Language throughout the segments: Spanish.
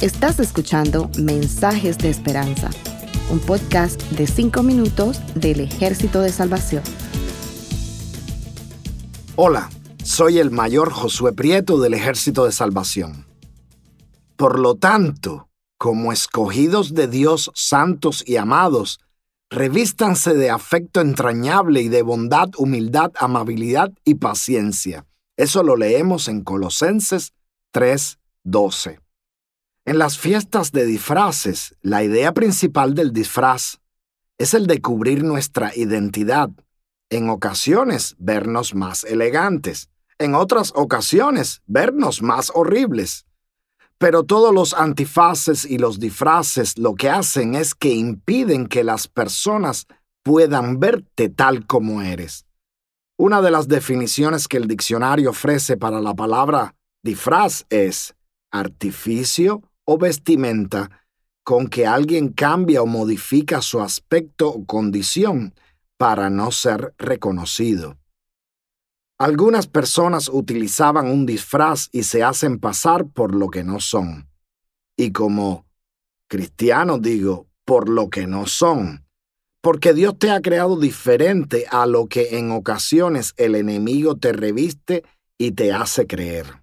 Estás escuchando Mensajes de Esperanza, un podcast de 5 minutos del Ejército de Salvación. Hola, soy el mayor Josué Prieto del Ejército de Salvación. Por lo tanto, como escogidos de Dios santos y amados, revístanse de afecto entrañable y de bondad, humildad, amabilidad y paciencia. Eso lo leemos en Colosenses 3:12. En las fiestas de disfraces, la idea principal del disfraz es el de cubrir nuestra identidad. En ocasiones, vernos más elegantes. En otras ocasiones, vernos más horribles. Pero todos los antifaces y los disfraces lo que hacen es que impiden que las personas puedan verte tal como eres. Una de las definiciones que el diccionario ofrece para la palabra disfraz es artificio o vestimenta con que alguien cambia o modifica su aspecto o condición para no ser reconocido. Algunas personas utilizaban un disfraz y se hacen pasar por lo que no son. Y como cristiano digo, por lo que no son. Porque Dios te ha creado diferente a lo que en ocasiones el enemigo te reviste y te hace creer.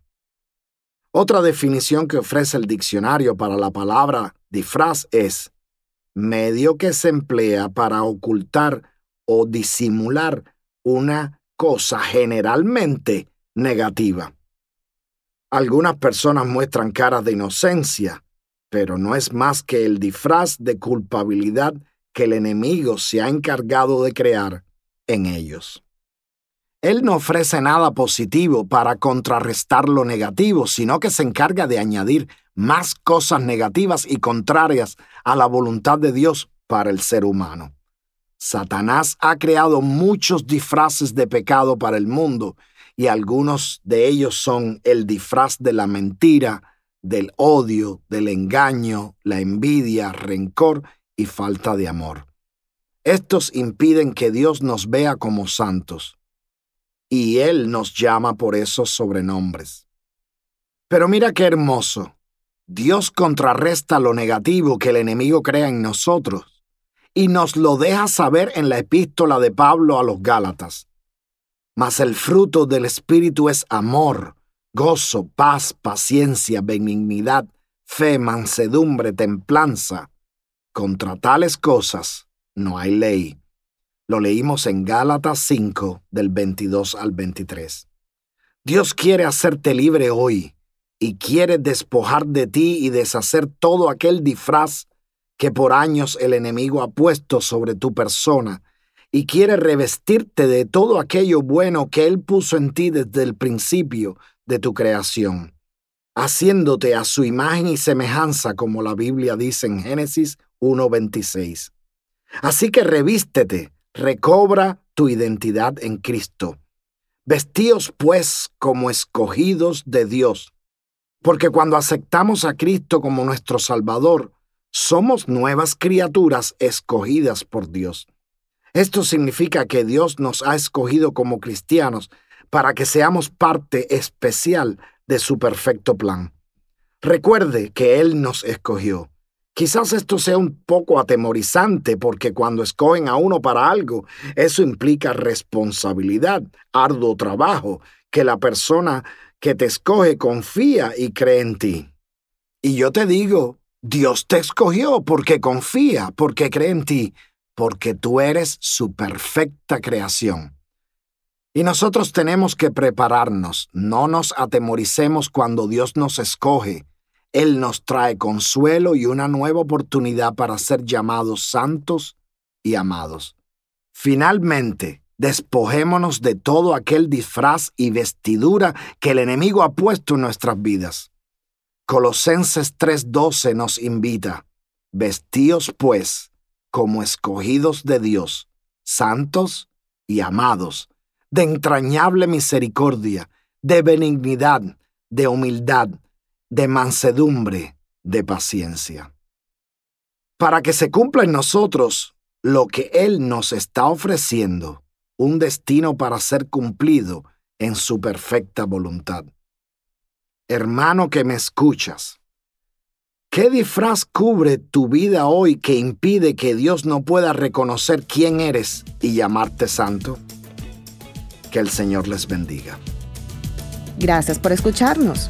Otra definición que ofrece el diccionario para la palabra disfraz es medio que se emplea para ocultar o disimular una cosa generalmente negativa. Algunas personas muestran caras de inocencia, pero no es más que el disfraz de culpabilidad que el enemigo se ha encargado de crear en ellos. Él no ofrece nada positivo para contrarrestar lo negativo, sino que se encarga de añadir más cosas negativas y contrarias a la voluntad de Dios para el ser humano. Satanás ha creado muchos disfraces de pecado para el mundo y algunos de ellos son el disfraz de la mentira, del odio, del engaño, la envidia, rencor y falta de amor. Estos impiden que Dios nos vea como santos y Él nos llama por esos sobrenombres. Pero mira qué hermoso. Dios contrarresta lo negativo que el enemigo crea en nosotros y nos lo deja saber en la epístola de Pablo a los Gálatas. Mas el fruto del Espíritu es amor, gozo, paz, paciencia, benignidad, fe, mansedumbre, templanza. Contra tales cosas no hay ley. Lo leímos en Gálatas 5 del 22 al 23. Dios quiere hacerte libre hoy y quiere despojar de ti y deshacer todo aquel disfraz que por años el enemigo ha puesto sobre tu persona y quiere revestirte de todo aquello bueno que Él puso en ti desde el principio de tu creación, haciéndote a su imagen y semejanza como la Biblia dice en Génesis 1.26. Así que revístete recobra tu identidad en Cristo. Vestíos pues como escogidos de Dios, porque cuando aceptamos a Cristo como nuestro Salvador, somos nuevas criaturas escogidas por Dios. Esto significa que Dios nos ha escogido como cristianos para que seamos parte especial de su perfecto plan. Recuerde que Él nos escogió. Quizás esto sea un poco atemorizante porque cuando escogen a uno para algo, eso implica responsabilidad, arduo trabajo, que la persona que te escoge confía y cree en ti. Y yo te digo, Dios te escogió porque confía, porque cree en ti, porque tú eres su perfecta creación. Y nosotros tenemos que prepararnos, no nos atemoricemos cuando Dios nos escoge él nos trae consuelo y una nueva oportunidad para ser llamados santos y amados. Finalmente, despojémonos de todo aquel disfraz y vestidura que el enemigo ha puesto en nuestras vidas. Colosenses 3:12 nos invita, vestíos pues como escogidos de Dios, santos y amados, de entrañable misericordia, de benignidad, de humildad, de mansedumbre, de paciencia. Para que se cumpla en nosotros lo que Él nos está ofreciendo, un destino para ser cumplido en su perfecta voluntad. hermano que me escuchas, ¿qué disfraz cubre tu vida hoy que impide que Dios no pueda reconocer quién eres y llamarte santo? Que el Señor les bendiga. Gracias por escucharnos.